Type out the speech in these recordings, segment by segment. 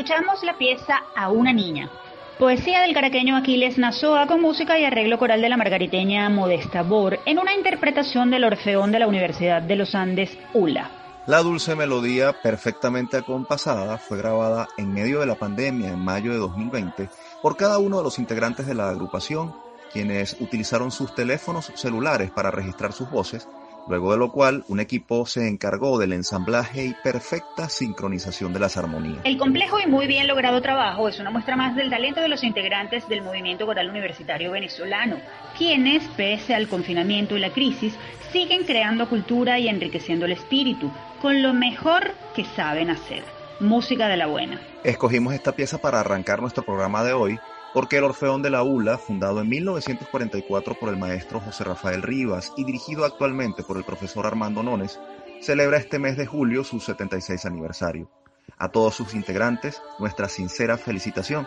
Escuchamos la pieza A una niña, poesía del caraqueño Aquiles Nazoa con música y arreglo coral de la margariteña Modesta Bor en una interpretación del Orfeón de la Universidad de los Andes, ULA. La dulce melodía, perfectamente acompasada, fue grabada en medio de la pandemia en mayo de 2020 por cada uno de los integrantes de la agrupación, quienes utilizaron sus teléfonos celulares para registrar sus voces luego de lo cual un equipo se encargó del ensamblaje y perfecta sincronización de las armonías. El complejo y muy bien logrado trabajo es una muestra más del talento de los integrantes del movimiento coral universitario venezolano, quienes, pese al confinamiento y la crisis, siguen creando cultura y enriqueciendo el espíritu con lo mejor que saben hacer, música de la buena. Escogimos esta pieza para arrancar nuestro programa de hoy porque el Orfeón de la ULA, fundado en 1944 por el maestro José Rafael Rivas y dirigido actualmente por el profesor Armando Nones, celebra este mes de julio su 76 aniversario. A todos sus integrantes, nuestra sincera felicitación.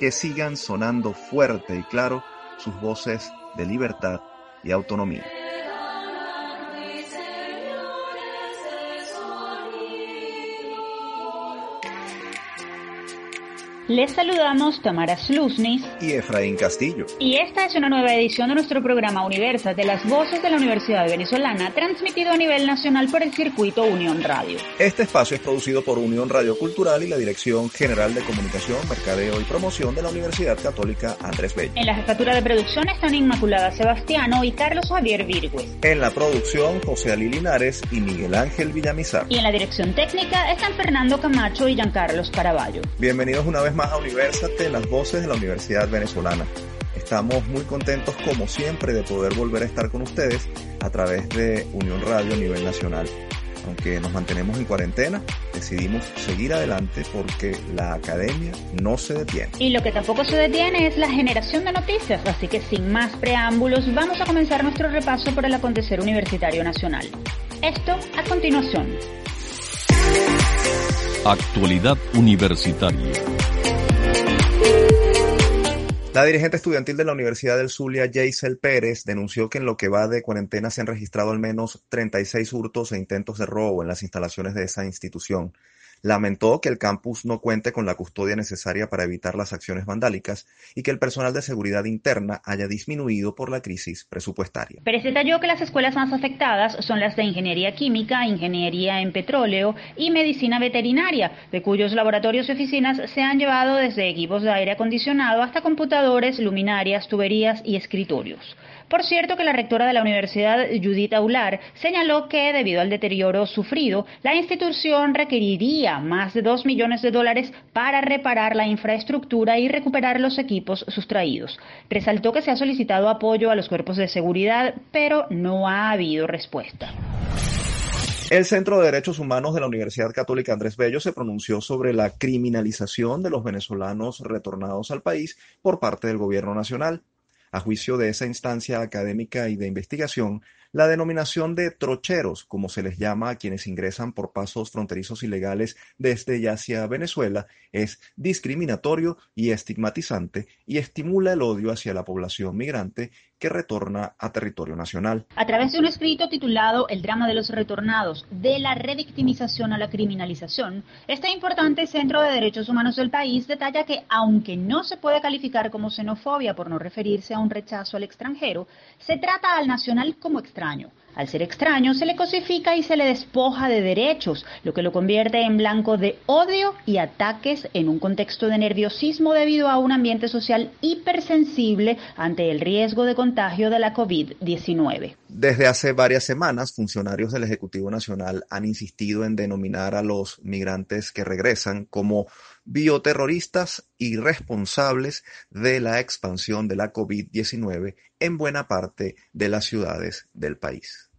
Que sigan sonando fuerte y claro sus voces de libertad y autonomía. Les saludamos Tamara Sluznis y Efraín Castillo. Y esta es una nueva edición de nuestro programa Universa de las Voces de la Universidad Venezolana, transmitido a nivel nacional por el circuito Unión Radio. Este espacio es producido por Unión Radio Cultural y la Dirección General de Comunicación, Mercadeo y Promoción de la Universidad Católica Andrés Bello. En la jefatura de producción están Inmaculada Sebastiano y Carlos Javier Virgües. En la producción, José Ali Linares y Miguel Ángel Villamizar. Y en la dirección técnica están Fernando Camacho y Giancarlos Caraballo. Bienvenidos una vez más a Universate, las voces de la Universidad Venezolana. Estamos muy contentos como siempre de poder volver a estar con ustedes a través de Unión Radio a nivel nacional. Aunque nos mantenemos en cuarentena, decidimos seguir adelante porque la academia no se detiene. Y lo que tampoco se detiene es la generación de noticias, así que sin más preámbulos vamos a comenzar nuestro repaso por el acontecer universitario nacional. Esto a continuación. Actualidad universitaria. La dirigente estudiantil de la Universidad del Zulia, Jaisel Pérez, denunció que en lo que va de cuarentena se han registrado al menos 36 hurtos e intentos de robo en las instalaciones de esa institución. Lamentó que el campus no cuente con la custodia necesaria para evitar las acciones vandálicas y que el personal de seguridad interna haya disminuido por la crisis presupuestaria. Pérez detalló que las escuelas más afectadas son las de Ingeniería Química, Ingeniería en Petróleo y Medicina Veterinaria, de cuyos laboratorios y oficinas se han llevado desde equipos de aire acondicionado hasta computadores, luminarias, tuberías y escritorios. Por cierto que la rectora de la universidad, Judith Aular, señaló que debido al deterioro sufrido, la institución requeriría más de 2 millones de dólares para reparar la infraestructura y recuperar los equipos sustraídos. Resaltó que se ha solicitado apoyo a los cuerpos de seguridad, pero no ha habido respuesta. El Centro de Derechos Humanos de la Universidad Católica Andrés Bello se pronunció sobre la criminalización de los venezolanos retornados al país por parte del gobierno nacional. A juicio de esa instancia académica y de investigación, la denominación de trocheros, como se les llama a quienes ingresan por pasos fronterizos ilegales desde y hacia Venezuela, es discriminatorio y estigmatizante y estimula el odio hacia la población migrante que retorna a territorio nacional. A través de un escrito titulado El drama de los retornados, de la revictimización a la criminalización, este importante centro de derechos humanos del país detalla que, aunque no se puede calificar como xenofobia por no referirse a un rechazo al extranjero, se trata al nacional como extraño al ser extraño, se le cosifica y se le despoja de derechos, lo que lo convierte en blanco de odio y ataques en un contexto de nerviosismo debido a un ambiente social hipersensible ante el riesgo de contagio de la COVID-19. Desde hace varias semanas, funcionarios del Ejecutivo Nacional han insistido en denominar a los migrantes que regresan como bioterroristas y responsables de la expansión de la COVID-19 en buena parte de las ciudades del país.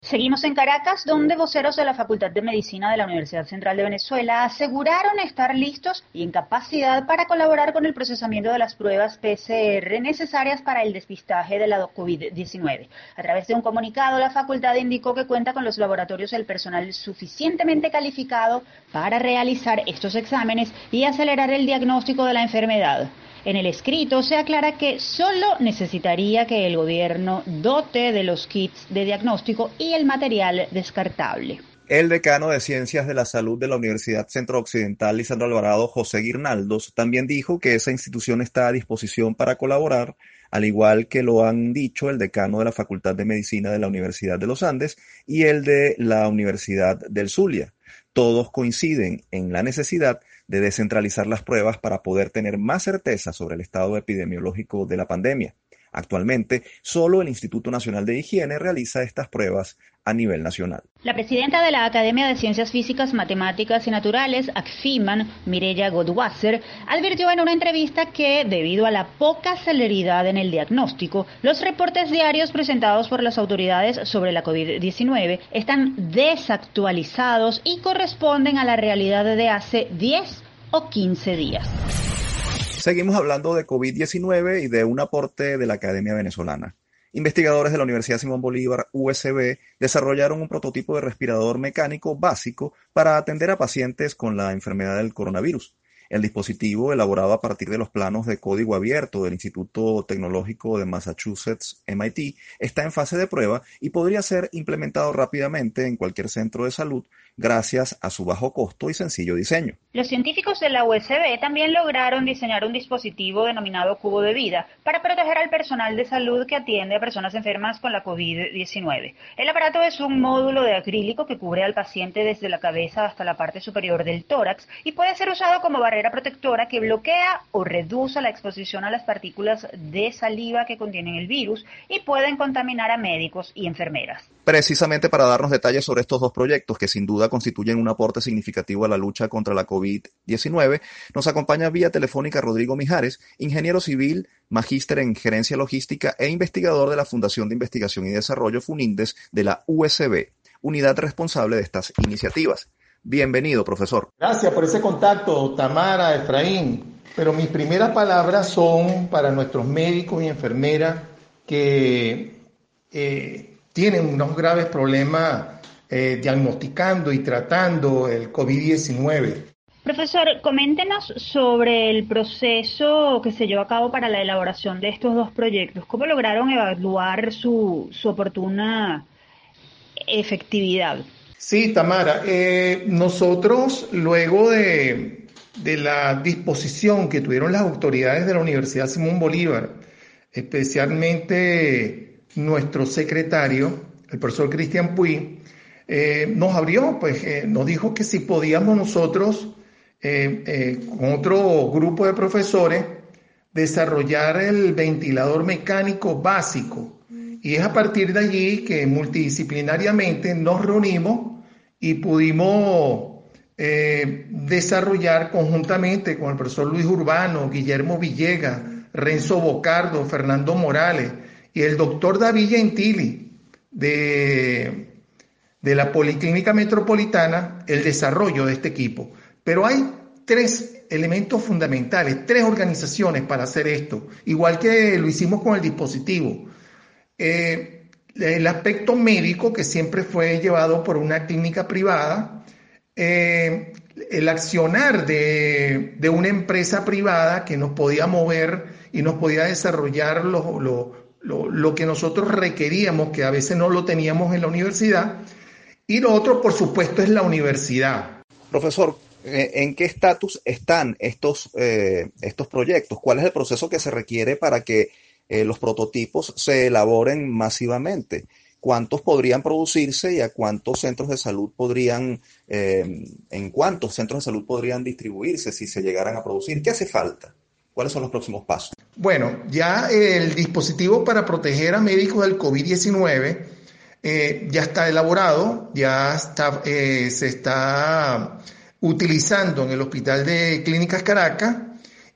Seguimos en Caracas, donde voceros de la Facultad de Medicina de la Universidad Central de Venezuela aseguraron estar listos y en capacidad para colaborar con el procesamiento de las pruebas PCR necesarias para el despistaje de la COVID-19. A través de un comunicado, la facultad indicó que cuenta con los laboratorios y el personal suficientemente calificado para realizar estos exámenes y acelerar el diagnóstico de la enfermedad. En el escrito se aclara que solo necesitaría que el gobierno dote de los kits de diagnóstico y el material descartable. El decano de Ciencias de la Salud de la Universidad Centro Occidental, Lisandro Alvarado José Guirnaldos, también dijo que esa institución está a disposición para colaborar, al igual que lo han dicho el decano de la Facultad de Medicina de la Universidad de los Andes y el de la Universidad del Zulia. Todos coinciden en la necesidad de descentralizar las pruebas para poder tener más certeza sobre el estado epidemiológico de la pandemia. Actualmente, solo el Instituto Nacional de Higiene realiza estas pruebas a nivel nacional. La presidenta de la Academia de Ciencias Físicas, Matemáticas y Naturales, ACFIMAN, Mireya Godwasser, advirtió en una entrevista que, debido a la poca celeridad en el diagnóstico, los reportes diarios presentados por las autoridades sobre la COVID-19 están desactualizados y corresponden a la realidad de hace 10 o 15 días. Seguimos hablando de COVID-19 y de un aporte de la Academia Venezolana. Investigadores de la Universidad Simón Bolívar, USB, desarrollaron un prototipo de respirador mecánico básico para atender a pacientes con la enfermedad del coronavirus. El dispositivo, elaborado a partir de los planos de código abierto del Instituto Tecnológico de Massachusetts, MIT, está en fase de prueba y podría ser implementado rápidamente en cualquier centro de salud gracias a su bajo costo y sencillo diseño. Los científicos de la USB también lograron diseñar un dispositivo denominado cubo de vida para proteger al personal de salud que atiende a personas enfermas con la COVID-19. El aparato es un módulo de acrílico que cubre al paciente desde la cabeza hasta la parte superior del tórax y puede ser usado como barrera protectora que bloquea o reduce la exposición a las partículas de saliva que contienen el virus y pueden contaminar a médicos y enfermeras. Precisamente para darnos detalles sobre estos dos proyectos que sin duda constituyen un aporte significativo a la lucha contra la COVID-19, nos acompaña vía telefónica Rodrigo Mijares, ingeniero civil, magíster en gerencia logística e investigador de la Fundación de Investigación y Desarrollo FUNINDES de la USB, unidad responsable de estas iniciativas. Bienvenido, profesor. Gracias por ese contacto, Tamara, Efraín. Pero mis primeras palabras son para nuestros médicos y enfermeras que eh, tienen unos graves problemas eh, diagnosticando y tratando el COVID-19. Profesor, coméntenos sobre el proceso que se llevó a cabo para la elaboración de estos dos proyectos. ¿Cómo lograron evaluar su, oportuna efectividad? Sí, Tamara. Eh, nosotros, luego de, de la disposición que tuvieron las autoridades de la Universidad Simón Bolívar, especialmente nuestro secretario, el profesor Cristian Puy, eh, nos abrió, pues eh, nos dijo que si podíamos nosotros, eh, con otro grupo de profesores, desarrollar el ventilador mecánico básico. Y es a partir de allí que multidisciplinariamente nos reunimos y pudimos desarrollar conjuntamente con el profesor Luis Urbano, Guillermo Villegas, Renzo Bocardo, Fernando Morales y el doctor David Gentili de de la Policlínica Metropolitana el desarrollo de este equipo. Pero hay tres elementos fundamentales, tres organizaciones para hacer esto, igual que lo hicimos con el dispositivo. Eh, el aspecto médico, que siempre fue llevado por una clínica privada, eh, el accionar de, una empresa privada que nos podía mover y nos podía desarrollar lo que nosotros requeríamos, que a veces no lo teníamos en la universidad, y lo otro, por supuesto, es la universidad. Profesor, eh, ¿en qué estatus están estos, eh, estos proyectos? ¿Cuál es el proceso que se requiere para que eh, los prototipos se elaboren masivamente? ¿Cuántos podrían producirse y a cuántos centros de salud podrían, en cuántos centros de salud podrían distribuirse si se llegaran a producir? ¿Qué hace falta? ¿Cuáles son los próximos pasos? Bueno, ya el dispositivo para proteger a médicos del COVID-19 eh, ya está elaborado, ya eh, se está utilizando en el Hospital de Clínicas Caracas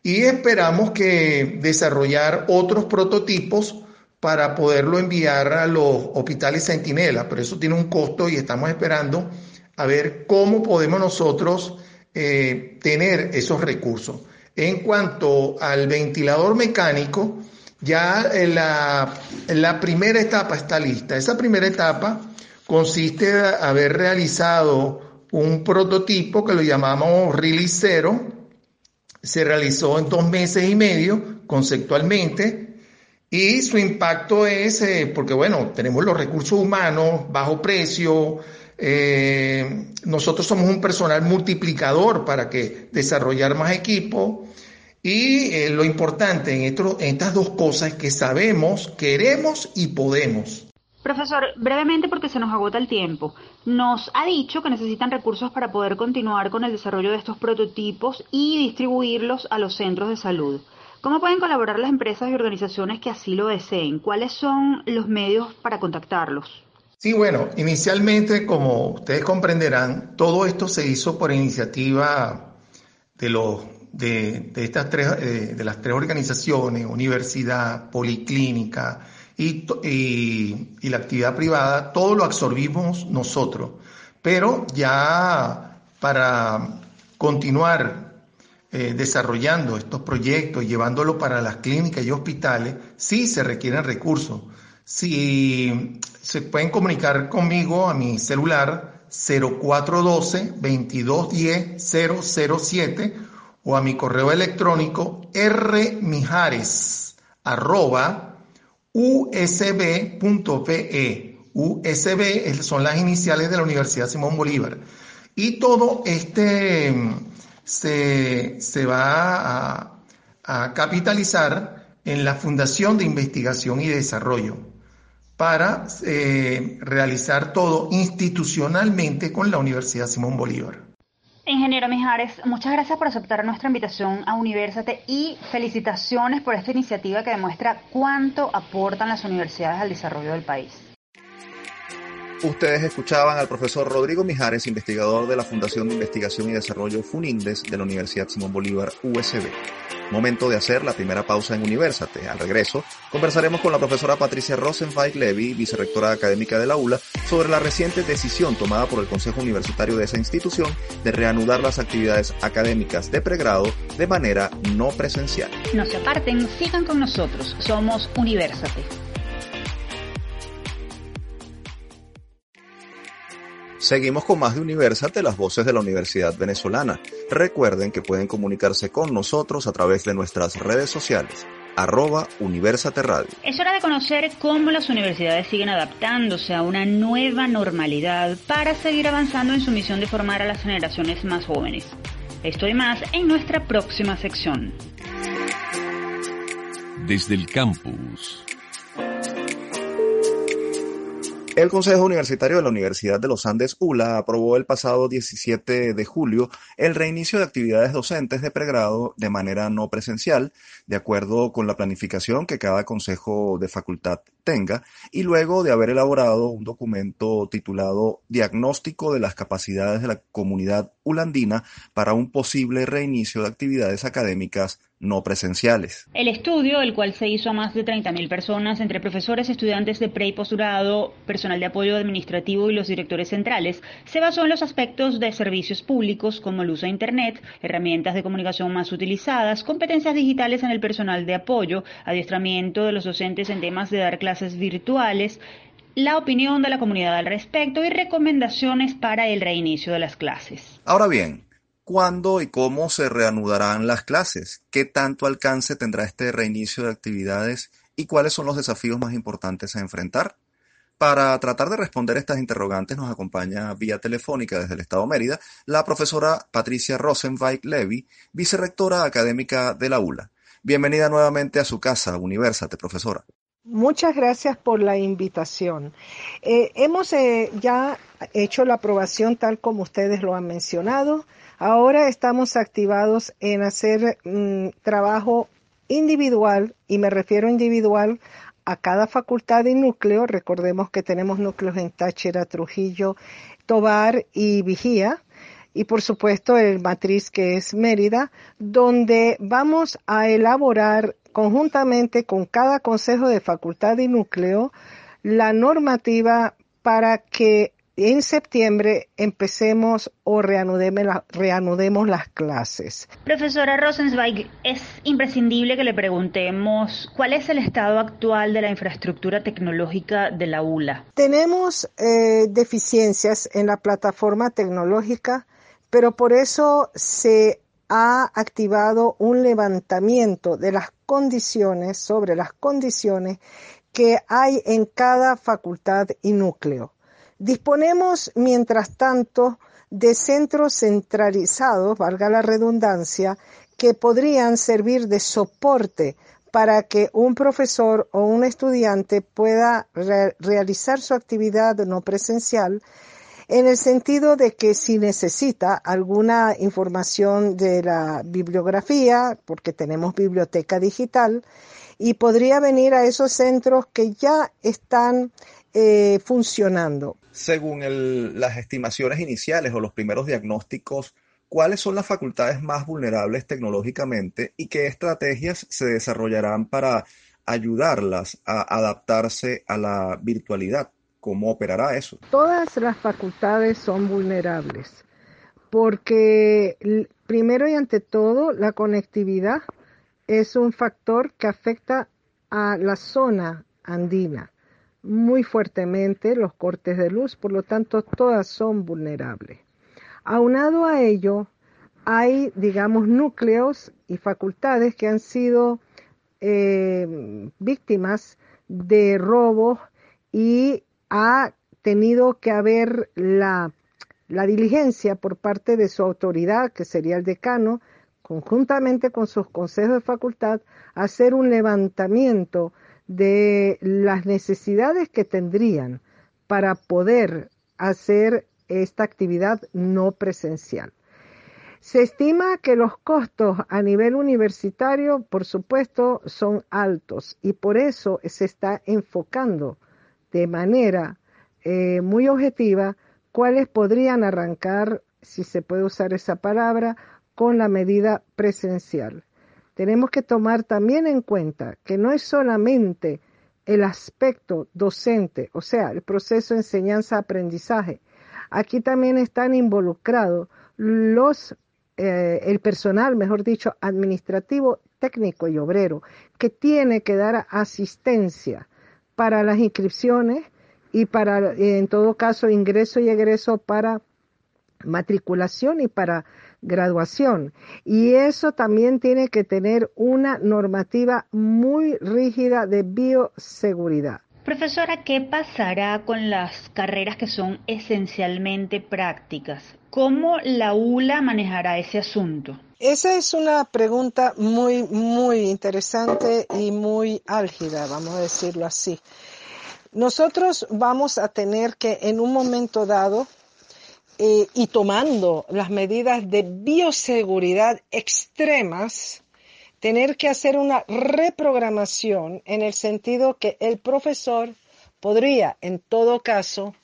y esperamos que desarrollar otros prototipos para poderlo enviar a los hospitales Centinela, pero eso tiene un costo y estamos esperando a ver cómo podemos nosotros eh, tener esos recursos. En cuanto al ventilador mecánico, ya la, la primera etapa está lista. Esa primera etapa consiste en haber realizado un prototipo que lo llamamos Release Zero. Se realizó en dos meses y medio conceptualmente y su impacto es, eh, porque bueno, tenemos los recursos humanos, bajo precio, Eh, nosotros somos un personal multiplicador para que desarrollar más equipo. Y eh, lo importante en, en estas dos cosas es que sabemos, queremos y podemos. Profesor, brevemente porque se nos agota el tiempo, nos ha dicho que necesitan recursos para poder continuar con el desarrollo de estos prototipos y distribuirlos a los centros de salud. ¿Cómo pueden colaborar las empresas y organizaciones que así lo deseen? ¿Cuáles son los medios para contactarlos? Sí, bueno, inicialmente, como ustedes comprenderán, todo esto se hizo por iniciativa de, los, de, estas tres, eh, de las tres organizaciones, universidad, policlínica, y, la actividad privada, todo lo absorbimos nosotros. Pero ya para continuar eh, desarrollando estos proyectos, llevándolo para las clínicas y hospitales, sí se requieren recursos. Si se pueden comunicar conmigo a mi celular 0412 2210 007 o a mi correo electrónico rmijares arroba usb.pe. USB son las iniciales de la Universidad Simón Bolívar. Y todo este mm, se, va a, capitalizar en la Fundación de Investigación y Desarrollo para eh, realizar todo institucionalmente con la Universidad Simón Bolívar. Ingeniero Mijares, muchas gracias por aceptar nuestra invitación a Universate y felicitaciones por esta iniciativa que demuestra cuánto aportan las universidades al desarrollo del país. Ustedes escuchaban al profesor Rodrigo Mijares, investigador de la Fundación de Investigación y Desarrollo FUNINDES de la Universidad Simón Bolívar USB. Momento de hacer la primera pausa en Universate. Al regreso, conversaremos con la profesora Patricia Rosenweig Levy, vicerrectora académica de la ULA, sobre la reciente decisión tomada por el Consejo Universitario de esa institución de reanudar las actividades académicas de pregrado de manera no presencial. No se aparten, sigan con nosotros. Somos Universate. Seguimos con más de Universate, las voces de la Universidad Venezolana. Recuerden que pueden comunicarse con nosotros a través de nuestras redes sociales arroba Universate Radio. Es hora de conocer cómo las universidades siguen adaptándose a una nueva normalidad para seguir avanzando en su misión de formar a las generaciones más jóvenes. Esto y más en nuestra próxima sección. Desde el campus. El Consejo Universitario de la Universidad de los Andes ULA aprobó el pasado 17 de julio el reinicio de actividades docentes de pregrado de manera no presencial, de acuerdo con la planificación que cada consejo de facultad tenga, y luego de haber elaborado un documento titulado Diagnóstico de las capacidades de la comunidad ulandina para un posible reinicio de actividades académicas no presenciales. El estudio, el cual se hizo a más de 30.000 personas, entre profesores, estudiantes de pre y posgrado, personal de apoyo administrativo y los directores centrales, se basó en los aspectos de servicios públicos como el uso de Internet, herramientas de comunicación más utilizadas, competencias digitales en el personal de apoyo, adiestramiento de los docentes en temas de dar clases virtuales, la opinión de la comunidad al respecto y recomendaciones para el reinicio de las clases. Ahora bien, ¿Cuándo y cómo se reanudarán las clases? ¿Qué tanto alcance tendrá este reinicio de actividades? ¿Y cuáles son los desafíos más importantes a enfrentar? Para tratar de responder estas interrogantes nos acompaña vía telefónica desde el Estado Mérida la profesora Patricia Rosenweig Levy, vicerrectora académica de la ULA. Bienvenida nuevamente a su casa, Universate, profesora. Muchas gracias por la invitación. Eh, hemos eh, ya hecho la aprobación tal como ustedes lo han mencionado. Ahora estamos activados en hacer mm, trabajo individual, y me refiero individual a cada facultad y núcleo. Recordemos que tenemos núcleos en Táchira, Trujillo, Tobar y Vigía. Y por supuesto el matriz que es Mérida, donde vamos a elaborar conjuntamente con cada consejo de facultad y núcleo la normativa para que en septiembre empecemos o reanudemos, las clases. Profesora Rosenzweig, es imprescindible que le preguntemos cuál es el estado actual de la infraestructura tecnológica de la ULA. Tenemos eh, deficiencias en la plataforma tecnológica, pero por eso se ha activado un levantamiento de las condiciones, sobre las condiciones que hay en cada facultad y núcleo. Disponemos, mientras tanto, de centros centralizados, valga la redundancia, que podrían servir de soporte para que un profesor o un estudiante pueda realizar su actividad no presencial en el sentido de que si necesita alguna información de la bibliografía, porque tenemos biblioteca digital, y podría venir a esos centros que ya están eh, funcionando. Según las estimaciones iniciales o los primeros diagnósticos, ¿cuáles son las facultades más vulnerables tecnológicamente y qué estrategias se desarrollarán para ayudarlas a adaptarse a la virtualidad? ¿Cómo operará eso? Todas las facultades son vulnerables porque primero y ante todo la conectividad es un factor que afecta a la zona andina muy fuertemente, los cortes de luz, por lo tanto todas son vulnerables. Aunado a ello, hay, digamos, núcleos y facultades que han sido eh, víctimas de robos y ha tenido que haber la, diligencia por parte de su autoridad, que sería el decano, conjuntamente con sus consejos de facultad, hacer un levantamiento de las necesidades que tendrían para poder hacer esta actividad no presencial. Se estima que los costos a nivel universitario, por supuesto, son altos y por eso se está enfocando de manera eh, muy objetiva cuáles podrían arrancar, si se puede usar esa palabra, con la medida presencial. Tenemos que tomar también en cuenta que no es solamente el aspecto docente, o sea, el proceso de enseñanza-aprendizaje, Aquí también están involucrados los, eh, el personal, mejor dicho, administrativo, técnico y obrero, que tiene que dar asistencia para las inscripciones y para, en todo caso, ingreso y egreso para matriculación y para graduación. Y eso también tiene que tener una normativa muy rígida de bioseguridad. Profesora, ¿qué pasará con las carreras que son esencialmente prácticas? ¿Cómo la ULA manejará ese asunto? Esa es una pregunta muy, muy interesante y muy álgida, vamos a decirlo así. Nosotros vamos a tener que en un momento dado eh, y tomando las medidas de bioseguridad extremas, tener que hacer una reprogramación en el sentido que el profesor podría, en todo caso,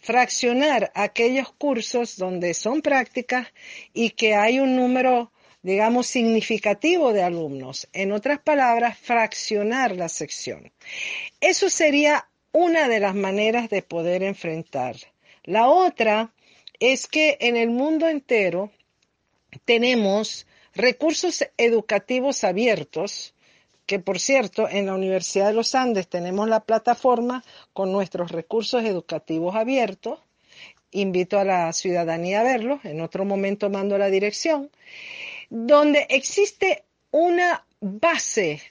fraccionar aquellos cursos donde son prácticas y que hay un número, digamos, significativo de alumnos. En otras palabras, fraccionar la sección. Eso sería una de las maneras de poder enfrentar. La otra es que en el mundo entero tenemos recursos educativos abiertos, que por cierto, en la Universidad de los Andes tenemos la plataforma con nuestros recursos educativos abiertos. Invito a la ciudadanía a verlo, en otro momento mando la dirección, donde existe una base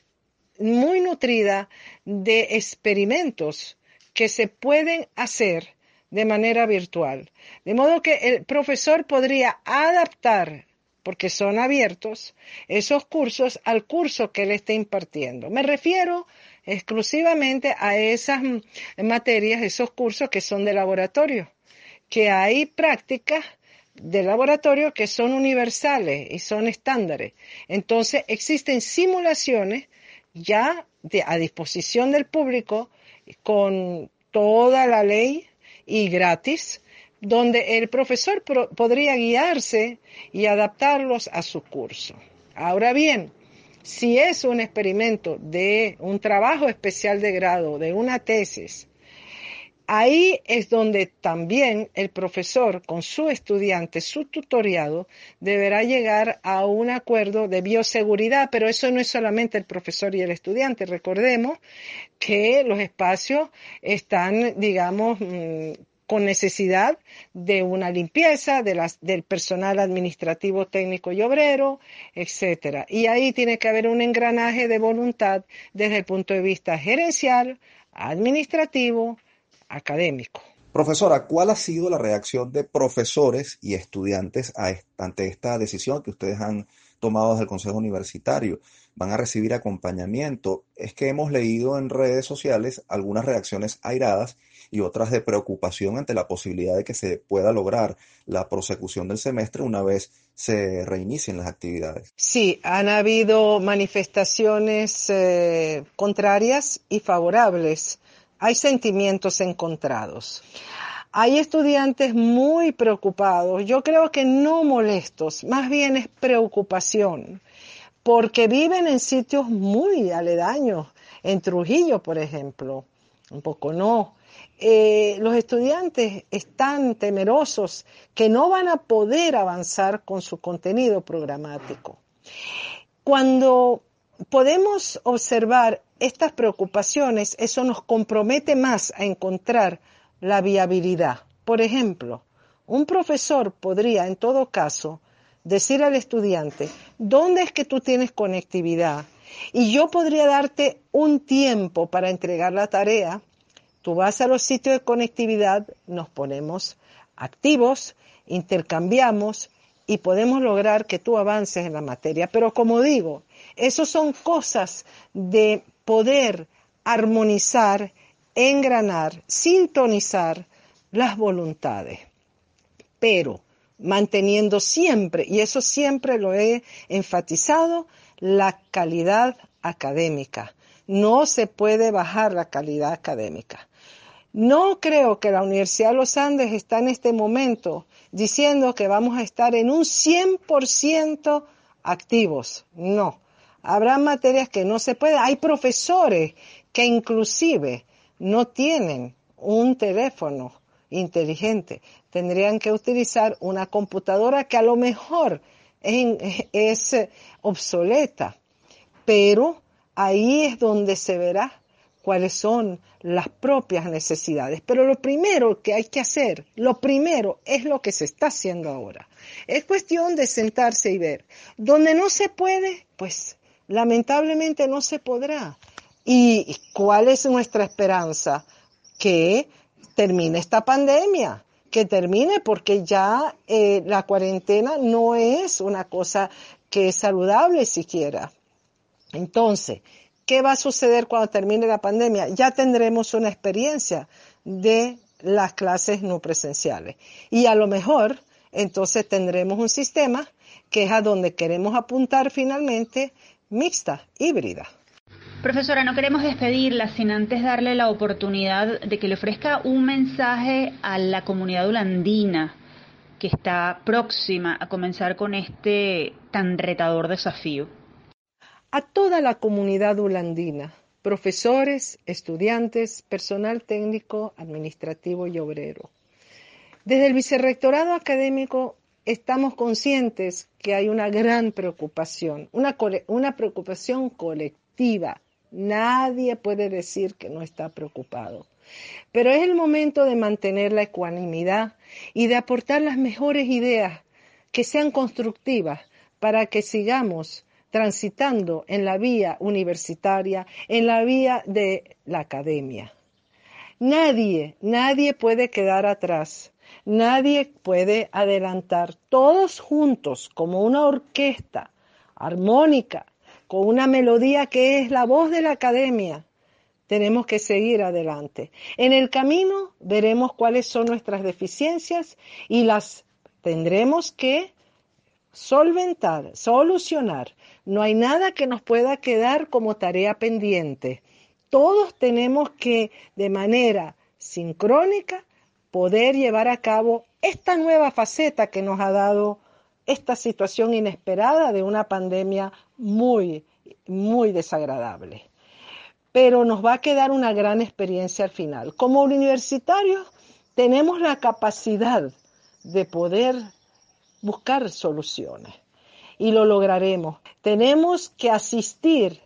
muy nutrida de experimentos que se pueden hacer de manera virtual. De modo que el profesor podría adaptar porque son abiertos, esos cursos al curso que él está impartiendo. Me refiero exclusivamente a esas materias, esos cursos que son de laboratorio, que hay prácticas de laboratorio que son universales y son estándares. Entonces existen simulaciones ya a disposición del público con toda la ley y gratis donde el profesor podría guiarse y adaptarlos a su curso. Ahora bien, si es un experimento de un trabajo especial de grado, de una tesis, ahí es donde también el profesor con su estudiante, su tutoriado, deberá llegar a un acuerdo de bioseguridad, pero eso no es solamente el profesor y el estudiante. Recordemos que los espacios están, digamos, mm, con necesidad de una limpieza del personal administrativo, técnico y obrero, etcétera. Y ahí tiene que haber un engranaje de voluntad desde el punto de vista gerencial, administrativo, académico. Profesora, ¿cuál ha sido la reacción de profesores y estudiantes ante esta decisión que ustedes han tomado desde el Consejo Universitario? ¿Van a recibir acompañamiento? Es que hemos leído en redes sociales algunas reacciones airadas y otras de preocupación ante la posibilidad de que se pueda lograr la prosecución del semestre una vez se reinicien las actividades. Sí, han habido manifestaciones eh, contrarias y favorables hay sentimientos encontrados. Hay estudiantes muy preocupados, yo creo que no molestos, más bien es preocupación, porque viven en sitios muy aledaños, en Trujillo, por ejemplo, un poco no. Eh, los estudiantes están temerosos que no van a poder avanzar con su contenido programático. Cuando podemos observar estas preocupaciones, eso nos compromete más a encontrar la viabilidad. Por ejemplo, un profesor podría, en todo caso, decir al estudiante, ¿dónde es que tú tienes conectividad? Y yo podría darte un tiempo para entregar la tarea. Tú vas a los sitios de conectividad, nos ponemos activos, intercambiamos y podemos lograr que tú avances en la materia. Pero como digo, eso son cosas de poder armonizar, engranar, sintonizar las voluntades. Pero manteniendo siempre, y eso siempre lo he enfatizado, la calidad académica. No se puede bajar la calidad académica. No creo que la Universidad de los Andes está en este momento diciendo que vamos a estar en un 100% activos. No. Habrá materias que no se puede. Hay profesores que inclusive no tienen un teléfono inteligente. Tendrían que utilizar una computadora que a lo mejor es, obsoleta. Pero ahí es donde se verá cuáles son las propias necesidades. Pero lo primero que hay que hacer, lo primero es lo que se está haciendo ahora. Es cuestión de sentarse y ver. Donde no se puede, pues lamentablemente no se podrá. ¿Y cuál es nuestra esperanza? Que termine esta pandemia, que termine porque ya eh, la cuarentena no es una cosa que es saludable siquiera. Entonces, ¿qué va a suceder cuando termine la pandemia? Ya tendremos una experiencia de las clases no presenciales. Y a lo mejor entonces tendremos un sistema que es a donde queremos apuntar finalmente, mixta, híbrida. Profesora, no queremos despedirla sin antes darle la oportunidad de que le ofrezca un mensaje a la comunidad holandina que está próxima a comenzar con este tan retador desafío. A toda la comunidad holandina, profesores, estudiantes, personal técnico, administrativo y obrero. Desde el Vicerrectorado Académico estamos conscientes que hay una gran preocupación, una, una preocupación colectiva. Nadie puede decir que no está preocupado. Pero es el momento de mantener la ecuanimidad y de aportar las mejores ideas que sean constructivas para que sigamos transitando en la vía universitaria, en la vía de la academia. Nadie, nadie puede quedar atrás. Nadie puede adelantar todos juntos como una orquesta armónica, con una melodía que es la voz de la academia. Tenemos que seguir adelante. En el camino veremos cuáles son nuestras deficiencias y las tendremos que solventar, solucionar. No hay nada que nos pueda quedar como tarea pendiente. Todos tenemos que, de manera sincrónica, poder llevar a cabo esta nueva faceta que nos ha dado esta situación inesperada de una pandemia muy, muy desagradable. Pero nos va a quedar una gran experiencia al final. Como universitarios tenemos la capacidad de poder buscar soluciones y lo lograremos. Tenemos que asistir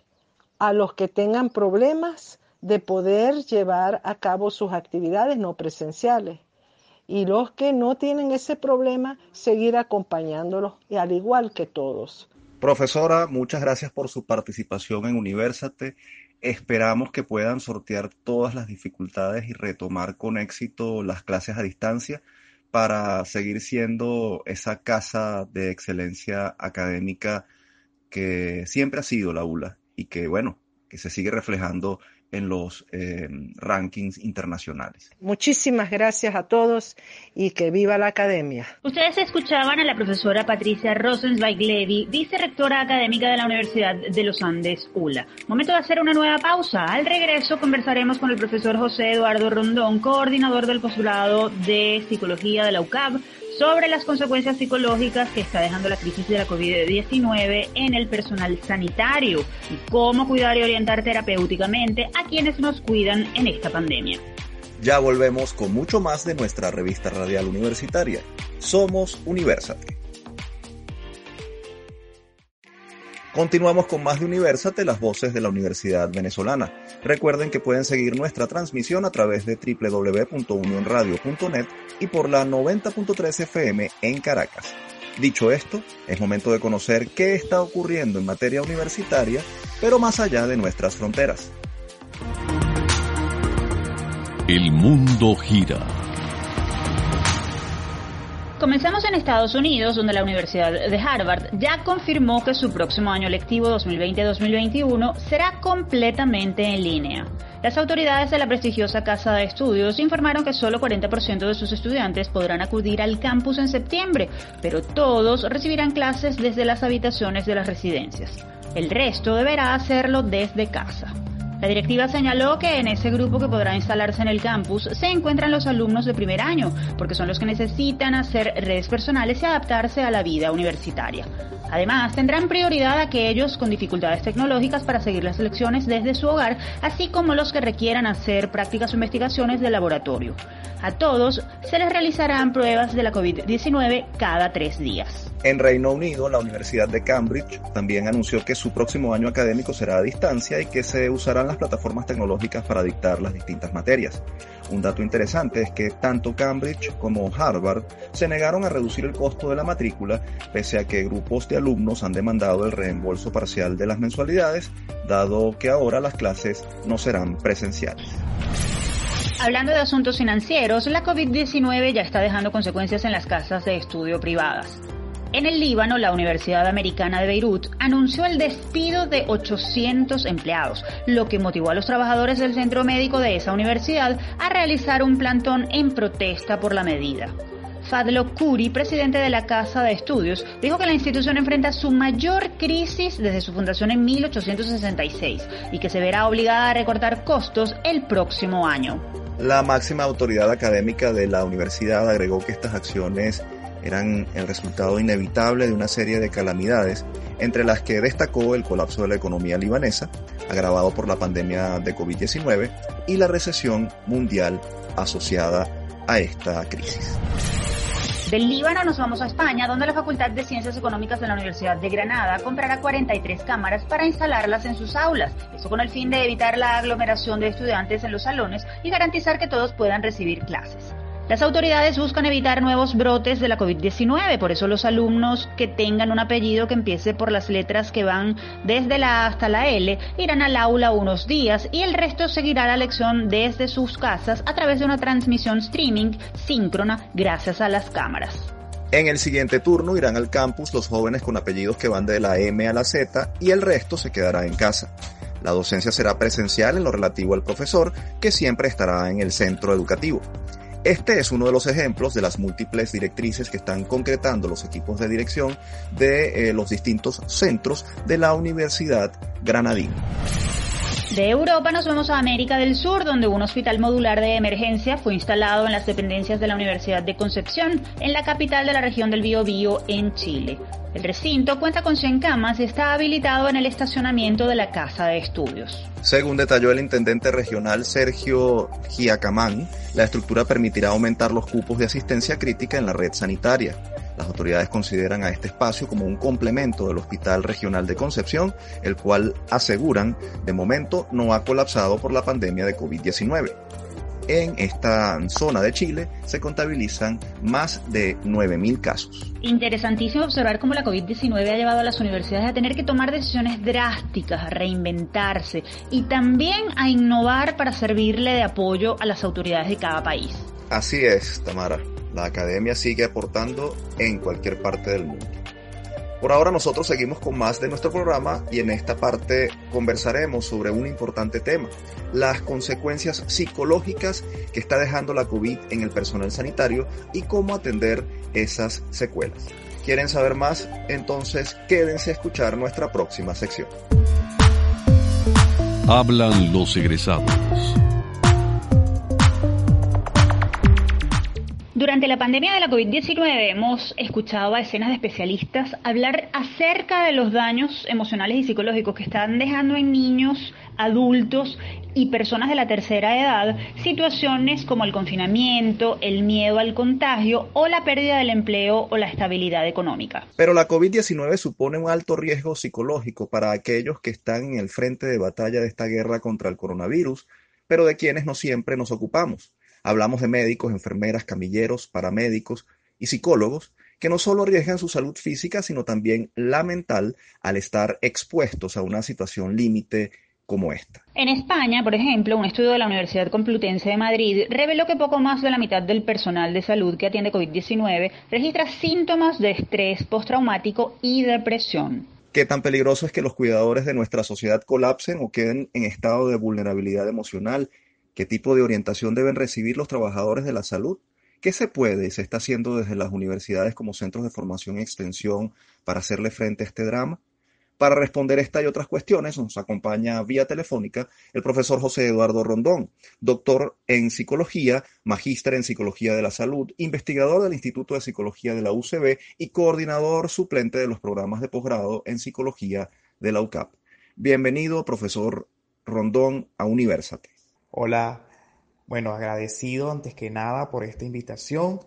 a los que tengan problemas de poder llevar a cabo sus actividades no presenciales. Y los que no tienen ese problema, seguir acompañándolos, y al igual que todos. Profesora, muchas gracias por su participación en Universate. esperamos que puedan sortear todas las dificultades y retomar con éxito las clases a distancia para seguir siendo esa casa de excelencia académica que siempre ha sido la ULA y que, bueno, que se sigue reflejando en los eh, rankings internacionales. Muchísimas gracias a todos y que viva la academia. Ustedes escuchaban a la profesora Patricia Rosenzweig Levy, vicerectora académica de la Universidad de los Andes, ULA. Momento de hacer una nueva pausa. Al regreso conversaremos con el profesor José Eduardo Rondón, coordinador del postulado de psicología de la UCAB, sobre las consecuencias psicológicas que está dejando la crisis de la COVID-19 en el personal sanitario y cómo cuidar y orientar terapéuticamente a quienes nos cuidan en esta pandemia. Ya volvemos con mucho más de nuestra revista radial universitaria. Somos Universate. Continuamos con más de Universate, las voces de la Universidad Venezolana. Recuerden que pueden seguir nuestra transmisión a través de www.unionradio.net y por la 90.3 FM en Caracas. Dicho esto, es momento de conocer qué está ocurriendo en materia universitaria, pero más allá de nuestras fronteras. El mundo gira Comenzamos en Estados Unidos, donde la Universidad de Harvard ya confirmó que su próximo año lectivo 2020-2021 será completamente en línea. Las autoridades de la prestigiosa casa de estudios informaron que solo 40% de sus estudiantes podrán acudir al campus en septiembre, pero todos recibirán clases desde las habitaciones de las residencias. El resto deberá hacerlo desde casa. La directiva señaló que en ese grupo que podrá instalarse en el campus se encuentran los alumnos de primer año, porque son los que necesitan hacer redes personales y adaptarse a la vida universitaria. Además, tendrán prioridad aquellos con dificultades tecnológicas para seguir las lecciones desde su hogar, así como los que requieran hacer prácticas o investigaciones de laboratorio. A todos se les realizarán pruebas de la COVID-19 cada tres días. En Reino Unido, la Universidad de Cambridge también anunció que su próximo año académico será a distancia y que se usarán las plataformas tecnológicas para dictar las distintas materias. Un dato interesante es que tanto Cambridge como Harvard se negaron a reducir el costo de la matrícula, pese a que grupos de alumnos han demandado el reembolso parcial de las mensualidades, dado que ahora las clases no serán presenciales. Hablando de asuntos financieros, la COVID-19 ya está dejando consecuencias en las casas de estudio privadas. En el Líbano, la Universidad Americana de Beirut anunció el despido de 800 empleados, lo que motivó a los trabajadores del centro médico de esa universidad a realizar un plantón en protesta por la medida. Fadlo Kuri, presidente de la Casa de Estudios, dijo que la institución enfrenta su mayor crisis desde su fundación en 1866 y que se verá obligada a recortar costos el próximo año. La máxima autoridad académica de la universidad agregó que estas acciones eran el resultado inevitable de una serie de calamidades, entre las que destacó el colapso de la economía libanesa, agravado por la pandemia de COVID-19, y la recesión mundial asociada a esta crisis. Del Líbano nos vamos a España, donde la Facultad de Ciencias Económicas de la Universidad de Granada comprará 43 cámaras para instalarlas en sus aulas, eso con el fin de evitar la aglomeración de estudiantes en los salones y garantizar que todos puedan recibir clases. Las autoridades buscan evitar nuevos brotes de la COVID-19, por eso los alumnos que tengan un apellido que empiece por las letras que van desde la A hasta la L irán al aula unos días y el resto seguirá la lección desde sus casas a través de una transmisión streaming síncrona gracias a las cámaras. En el siguiente turno irán al campus los jóvenes con apellidos que van de la M a la Z y el resto se quedará en casa. La docencia será presencial en lo relativo al profesor, que siempre estará en el centro educativo. Este es uno de los ejemplos de las múltiples directrices que están concretando los equipos de dirección de eh, los distintos centros de la Universidad Granadina. De Europa nos vamos a América del Sur, donde un hospital modular de emergencia fue instalado en las dependencias de la Universidad de Concepción, en la capital de la región del Biobío, en Chile. El recinto cuenta con 100 camas y está habilitado en el estacionamiento de la Casa de Estudios. Según detalló el intendente regional Sergio Giacamán, la estructura permitirá aumentar los cupos de asistencia crítica en la red sanitaria. Las autoridades consideran a este espacio como un complemento del Hospital Regional de Concepción, el cual aseguran de momento no ha colapsado por la pandemia de COVID-19. en esta zona de Chile se contabilizan más de 9.000 casos. Interesantísimo observar cómo la COVID-19 ha llevado a las universidades a tener que tomar decisiones drásticas, a reinventarse y también a innovar para servirle de apoyo a las autoridades de cada país. Así es, Tamara. La academia sigue aportando en cualquier parte del mundo. Por ahora nosotros seguimos con más de nuestro programa y en esta parte conversaremos sobre un importante tema, las consecuencias psicológicas que está dejando la COVID en el personal sanitario y cómo atender esas secuelas. ¿Quieren saber más? Entonces quédense a escuchar nuestra próxima sección. Hablan los egresados. Durante la pandemia de la COVID-19 hemos escuchado a escenas de especialistas hablar acerca de los daños emocionales y psicológicos que están dejando en niños, adultos y personas de la tercera edad situaciones como el confinamiento, el miedo al contagio o la pérdida del empleo o la estabilidad económica. Pero la COVID-19 supone un alto riesgo psicológico para aquellos que están en el frente de batalla de esta guerra contra el coronavirus, pero de quienes no siempre nos ocupamos. Hablamos de médicos, enfermeras, camilleros, paramédicos y psicólogos que no solo arriesgan su salud física, sino también la mental al estar expuestos a una situación límite como esta. En España, por ejemplo, un estudio de la Universidad Complutense de Madrid reveló que poco más de la mitad del personal de salud que atiende COVID-19 registra síntomas de estrés postraumático y depresión. ¿Qué tan peligroso es que los cuidadores de nuestra sociedad colapsen o queden en estado de vulnerabilidad emocional ¿Qué tipo de orientación deben recibir los trabajadores de la salud? ¿Qué se puede y se está haciendo desde las universidades como centros de formación y extensión para hacerle frente a este drama? Para responder esta y otras cuestiones nos acompaña vía telefónica el profesor José Eduardo Rondón, doctor en psicología, magíster en psicología de la salud, investigador del Instituto de Psicología de la UCB y coordinador suplente de los programas de posgrado en psicología de la UCAP. Bienvenido, profesor Rondón, a Universate. Hola, bueno, agradecido antes que nada por esta invitación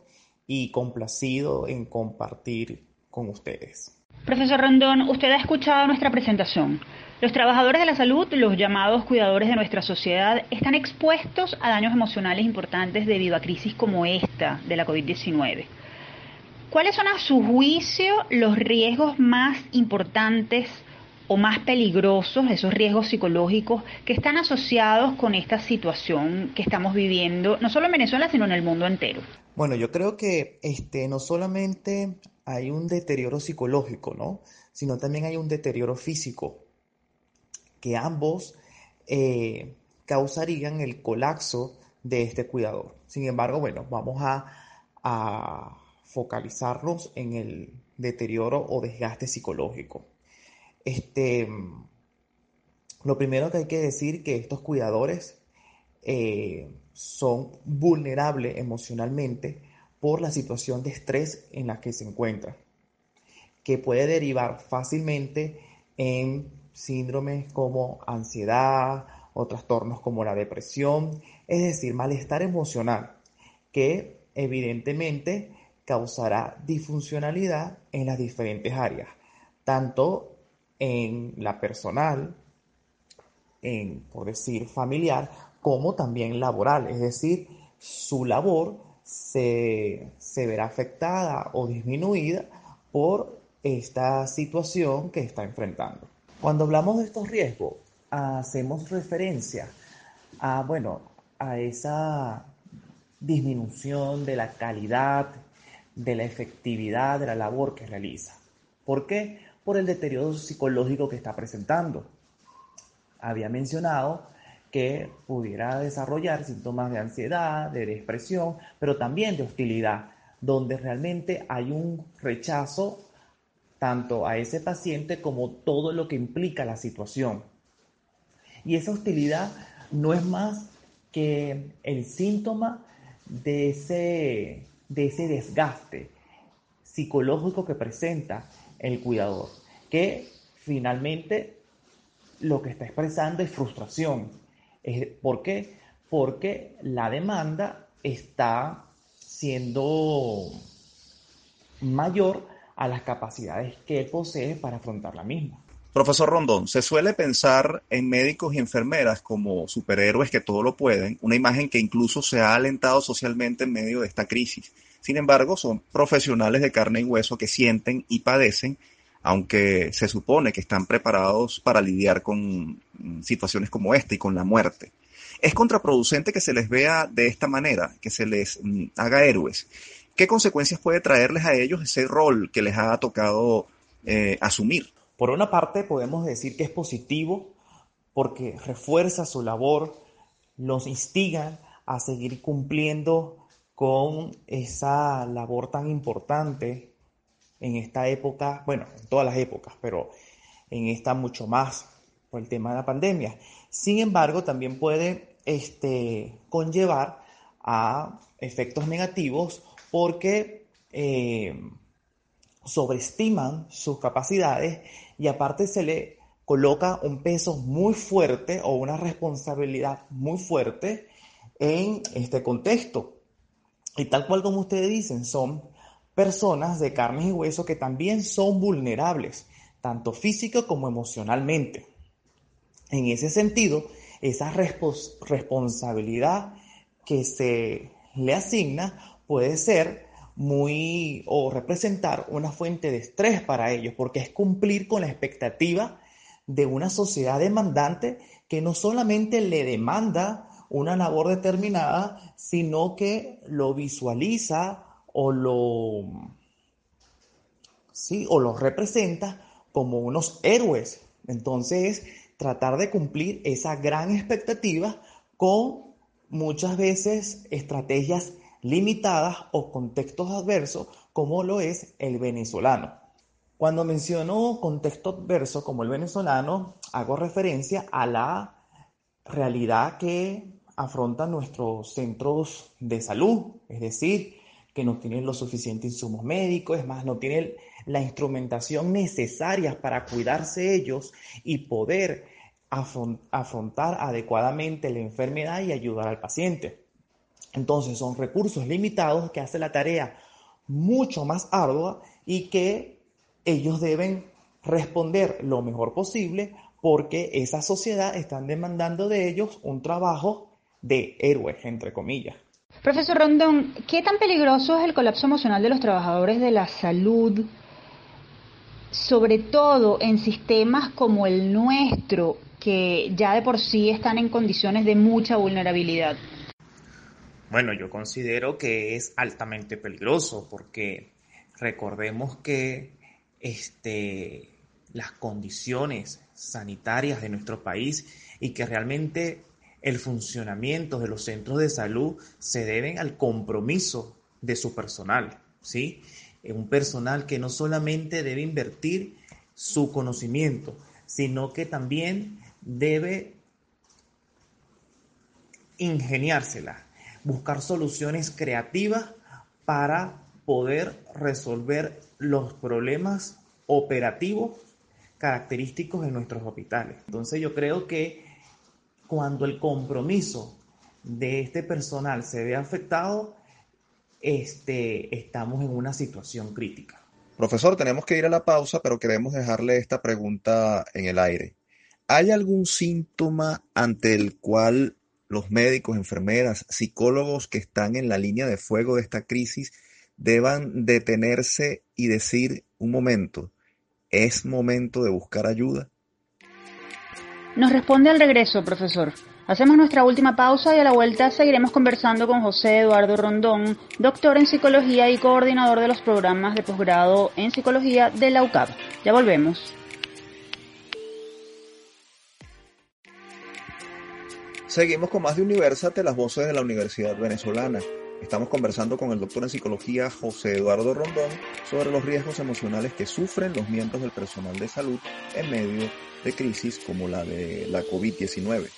y complacido en compartir con ustedes. Profesor Rondón, usted ha escuchado nuestra presentación. Los trabajadores de la salud, los llamados cuidadores de nuestra sociedad, están expuestos a daños emocionales importantes debido a crisis como esta de la COVID-19. ¿Cuáles son a su juicio los riesgos más importantes o más peligrosos, esos riesgos psicológicos que están asociados con esta situación que estamos viviendo, no solo en Venezuela, sino en el mundo entero? Bueno, yo creo que este, no solamente hay un deterioro psicológico, ¿no? sino también hay un deterioro físico, que ambos eh, causarían el colapso de este cuidador. Sin embargo, bueno, vamos a, a focalizarnos en el deterioro o desgaste psicológico. Este, lo primero que hay que decir que estos cuidadores eh, son vulnerables emocionalmente por la situación de estrés en la que se encuentran, que puede derivar fácilmente en síndromes como ansiedad o trastornos como la depresión, es decir, malestar emocional, que evidentemente causará disfuncionalidad en las diferentes áreas, tanto en la personal, en, por decir, familiar, como también laboral. Es decir, su labor se, verá afectada o disminuida por esta situación que está enfrentando. Cuando hablamos de estos riesgos, hacemos referencia a, bueno, a esa disminución de la calidad, de la efectividad de la labor que realiza. ¿Por qué? Por el deterioro psicológico que está presentando. Había mencionado que pudiera desarrollar síntomas de ansiedad, de depresión, pero también de hostilidad, donde realmente hay un rechazo tanto a ese paciente como todo lo que implica la situación. Y esa hostilidad no es más que el síntoma de ese, de ese desgaste psicológico que presenta el cuidador, que finalmente lo que está expresando es frustración. ¿Por qué? Porque la demanda está siendo mayor a las capacidades que él posee para afrontar la misma. Profesor Rondón, se suele pensar en médicos y enfermeras como superhéroes que todo lo pueden, una imagen que incluso se ha alentado socialmente en medio de esta crisis. Sin embargo, son profesionales de carne y hueso que sienten y padecen, aunque se supone que están preparados para lidiar con situaciones como esta y con la muerte. Es contraproducente que se les vea de esta manera, que se les mm, haga héroes. ¿Qué consecuencias puede traerles a ellos ese rol que les ha tocado eh, asumir? Por una parte, podemos decir que es positivo porque refuerza su labor, los instiga a seguir cumpliendo con esa labor tan importante en esta época, bueno, en todas las épocas, pero en esta mucho más por el tema de la pandemia. Sin embargo, también puede este, conllevar a efectos negativos porque eh, sobreestiman sus capacidades y aparte se le coloca un peso muy fuerte o una responsabilidad muy fuerte en este contexto. Y tal cual como ustedes dicen, son personas de carne y hueso que también son vulnerables, tanto físico como emocionalmente. En ese sentido, esa responsabilidad que se le asigna puede ser muy o representar una fuente de estrés para ellos, porque es cumplir con la expectativa de una sociedad demandante que no solamente le demanda una labor determinada, sino que lo visualiza o lo, sí, o lo representa como unos héroes. Entonces, tratar de cumplir esa gran expectativa con muchas veces estrategias limitadas o contextos adversos como lo es el venezolano. Cuando menciono contexto adverso como el venezolano, hago referencia a la realidad que afrontan nuestros centros de salud, es decir, que no tienen los suficientes insumos médicos, es más, no tienen la instrumentación necesaria para cuidarse ellos y poder afrontar adecuadamente la enfermedad y ayudar al paciente. Entonces son recursos limitados que hacen la tarea mucho más ardua y que ellos deben responder lo mejor posible porque esa sociedad está demandando de ellos un trabajo de héroes, entre comillas. Profesor Rondón, ¿qué tan peligroso es el colapso emocional de los trabajadores de la salud, sobre todo en sistemas como el nuestro, que ya de por sí están en condiciones de mucha vulnerabilidad? Bueno, yo considero que es altamente peligroso porque recordemos que este, las condiciones sanitarias de nuestro país y que realmente el funcionamiento de los centros de salud se deben al compromiso de su personal, ¿sí? Un personal que no solamente debe invertir su conocimiento, sino que también debe ingeniársela, buscar soluciones creativas para poder resolver los problemas operativos característicos de nuestros hospitales. Entonces yo creo que cuando el compromiso de este personal se ve afectado, este, estamos en una situación crítica. Profesor, tenemos que ir a la pausa, pero queremos dejarle esta pregunta en el aire. ¿Hay algún síntoma ante el cual los médicos, enfermeras, psicólogos que están en la línea de fuego de esta crisis deban detenerse y decir un momento, es momento de buscar ayuda? Nos responde al regreso, profesor. Hacemos nuestra última pausa y a la vuelta seguiremos conversando con José Eduardo Rondón, doctor en psicología y coordinador de los programas de posgrado en psicología de la UCAP. Ya volvemos. Seguimos con más de Universate, las voces de la Universidad Venezolana. Estamos conversando con el doctor en psicología José Eduardo Rondón sobre los riesgos emocionales que sufren los miembros del personal de salud en medio de crisis como la de la COVID-19.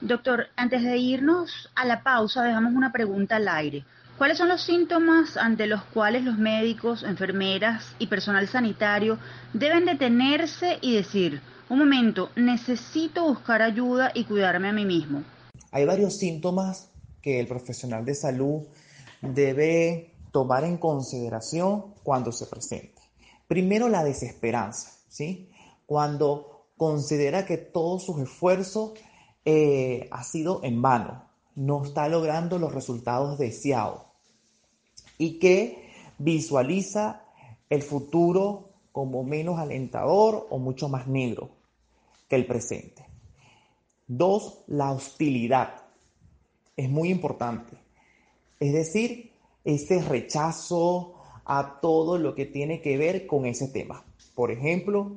Doctor, antes de irnos a la pausa, dejamos una pregunta al aire. ¿Cuáles son los síntomas ante los cuales los médicos, enfermeras y personal sanitario deben detenerse y decir, un momento, necesito buscar ayuda y cuidarme a mí mismo? Hay varios síntomas que el profesional de salud debe tomar en consideración cuando se presente. Primero, la desesperanza. ¿sí? Cuando considera que todos sus esfuerzos eh, ha sido en vano, no está logrando los resultados deseados y que visualiza el futuro como menos alentador o mucho más negro el presente. Dos, la hostilidad. Es muy importante. Es decir, ese rechazo a todo lo que tiene que ver con ese tema. Por ejemplo,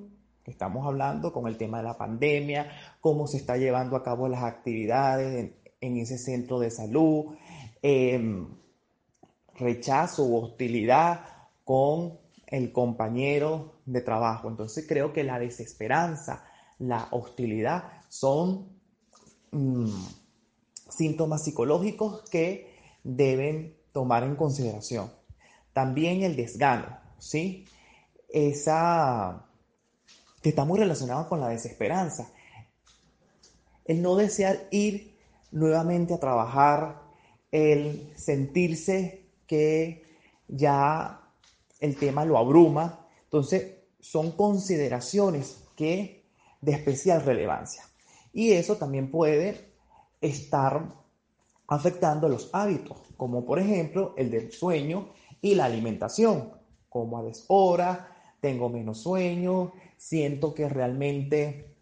estamos hablando con el tema de la pandemia, cómo se está llevando a cabo las actividades en, ese centro de salud, em, rechazo u hostilidad con el compañero de trabajo. Entonces creo que la desesperanza, la hostilidad son mm, síntomas psicológicos que deben tomar en consideración. También el desgano, ¿sí? Esa que está muy relacionado con la desesperanza. El no desear ir nuevamente a trabajar, el sentirse que ya el tema lo abruma. Entonces, son consideraciones que de especial relevancia. Y eso también puede estar afectando los hábitos, como por ejemplo el del sueño y la alimentación, como a deshora, tengo menos sueño, siento que realmente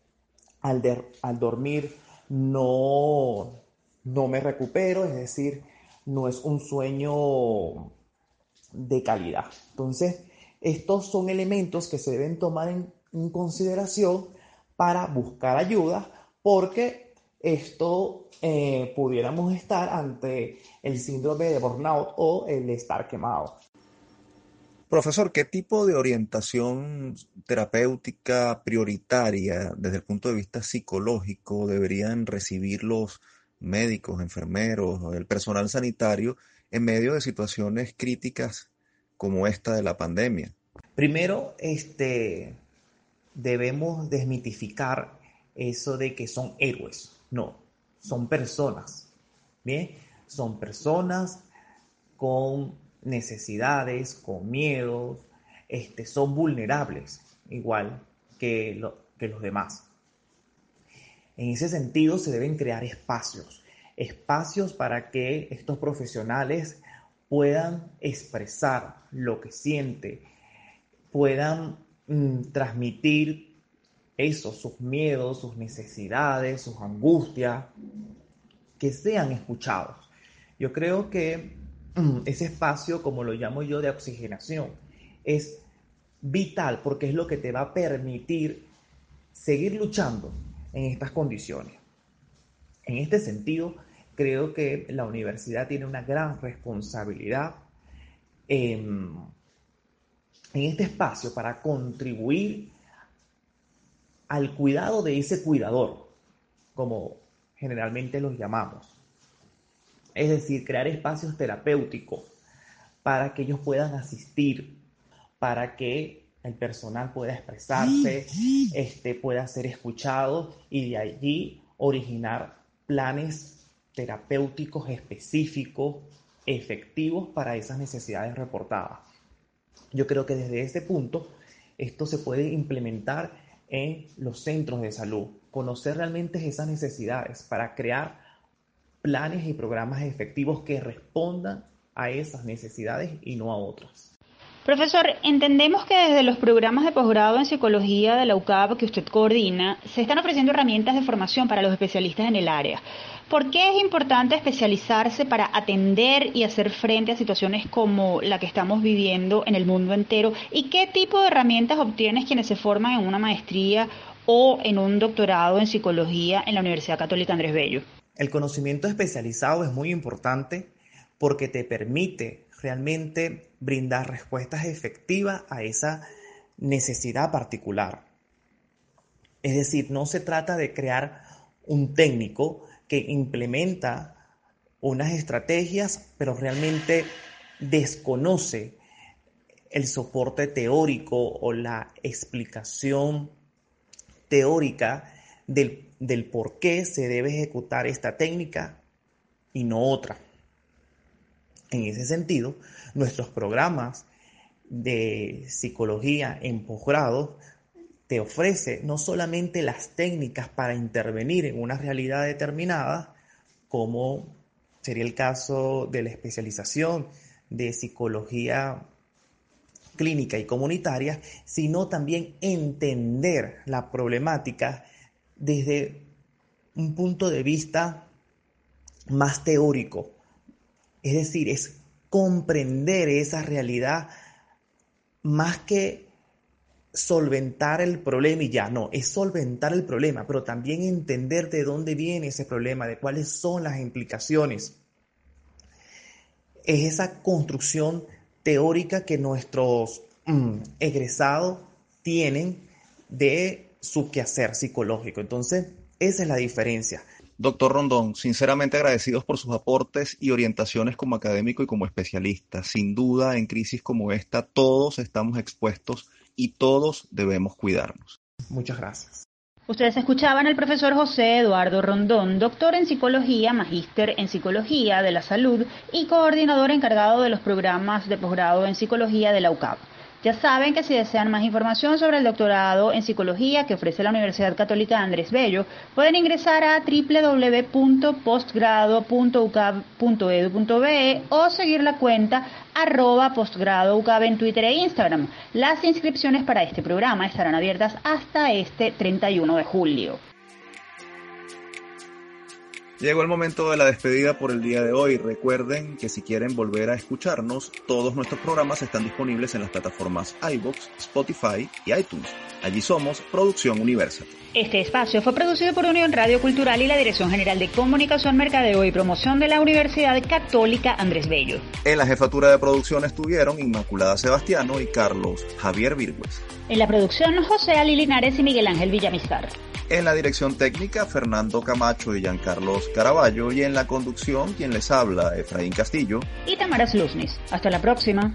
al, al dormir no, no me recupero, es decir, no es un sueño de calidad. Entonces, estos son elementos que se deben tomar en, consideración para buscar ayuda porque esto eh, pudiéramos estar ante el síndrome de burnout o el estar quemado. Profesor, ¿qué tipo de orientación terapéutica prioritaria desde el punto de vista psicológico deberían recibir los médicos, enfermeros, el personal sanitario en medio de situaciones críticas como esta de la pandemia? Primero, este, debemos desmitificar eso de que son héroes. No, son personas. Bien, son personas con necesidades, con miedos, este, son vulnerables, igual que, que los demás. En ese sentido, se deben crear espacios, espacios para que estos profesionales puedan expresar lo que siente, puedan mm, transmitir eso, sus miedos, sus necesidades, sus angustias, que sean escuchados. Yo creo que mm, ese espacio, como lo llamo yo, de oxigenación, es vital porque es lo que te va a permitir seguir luchando en estas condiciones. En este sentido, creo que la universidad tiene una gran responsabilidad en, este espacio para contribuir al cuidado de ese cuidador, como generalmente los llamamos. Es decir, crear espacios terapéuticos para que ellos puedan asistir, para que el personal pueda expresarse, este, pueda ser escuchado y de allí originar planes terapéuticos específicos, efectivos para esas necesidades reportadas. Yo creo que desde este punto esto se puede implementar en los centros de salud, conocer realmente esas necesidades para crear planes y programas efectivos que respondan a esas necesidades y no a otras. Profesor, entendemos que desde los programas de posgrado en psicología de la UCAP que usted coordina, se están ofreciendo herramientas de formación para los especialistas en el área. ¿Por qué es importante especializarse para atender y hacer frente a situaciones como la que estamos viviendo en el mundo entero? ¿Y qué tipo de herramientas obtienes quienes se forman en una maestría o en un doctorado en psicología en la Universidad Católica Andrés Bello? El conocimiento especializado es muy importante porque te permite realmente brindar respuestas efectivas a esa necesidad particular. Es decir, no se trata de crear un técnico que implementa unas estrategias, pero realmente desconoce el soporte teórico o la explicación teórica del, del por qué se debe ejecutar esta técnica y no otra. En ese sentido, nuestros programas de psicología en posgrado te ofrece no solamente las técnicas para intervenir en una realidad determinada, como sería el caso de la especialización de psicología clínica y comunitaria, sino también entender la problemática desde un punto de vista más teórico. Es decir, es comprender esa realidad más que solventar el problema y ya, no, es solventar el problema, pero también entender de dónde viene ese problema, de cuáles son las implicaciones. Es esa construcción teórica que nuestros mm, egresados tienen de su quehacer psicológico. Entonces, esa es la diferencia. Doctor Rondón, sinceramente agradecidos por sus aportes y orientaciones como académico y como especialista. Sin duda, en crisis como esta, todos estamos expuestos y todos debemos cuidarnos. Muchas gracias. Ustedes escuchaban al profesor José Eduardo Rondón, doctor en psicología, magíster en psicología de la salud y coordinador encargado de los programas de posgrado en psicología de la UCAP. Ya saben que si desean más información sobre el doctorado en psicología que ofrece la Universidad Católica Andrés Bello, pueden ingresar a www.postgrado.ucab.edu.be o seguir la cuenta arroba postgrado en Twitter e Instagram. Las inscripciones para este programa estarán abiertas hasta este 31 de julio. Llegó el momento de la despedida por el día de hoy. Recuerden que si quieren volver a escucharnos, todos nuestros programas están disponibles en las plataformas iBox, Spotify y iTunes. Allí somos Producción Universal. Este espacio fue producido por Unión Radio Cultural y la Dirección General de Comunicación, Mercadeo y Promoción de la Universidad Católica Andrés Bello. En la jefatura de producción estuvieron Inmaculada Sebastiano y Carlos Javier Virgües. En la producción, José Ali Linares y Miguel Ángel Villamizar. En la dirección técnica, Fernando Camacho y Giancarlos Caraballo. Y en la conducción, quien les habla, Efraín Castillo. Y Tamara Sluznis. Hasta la próxima.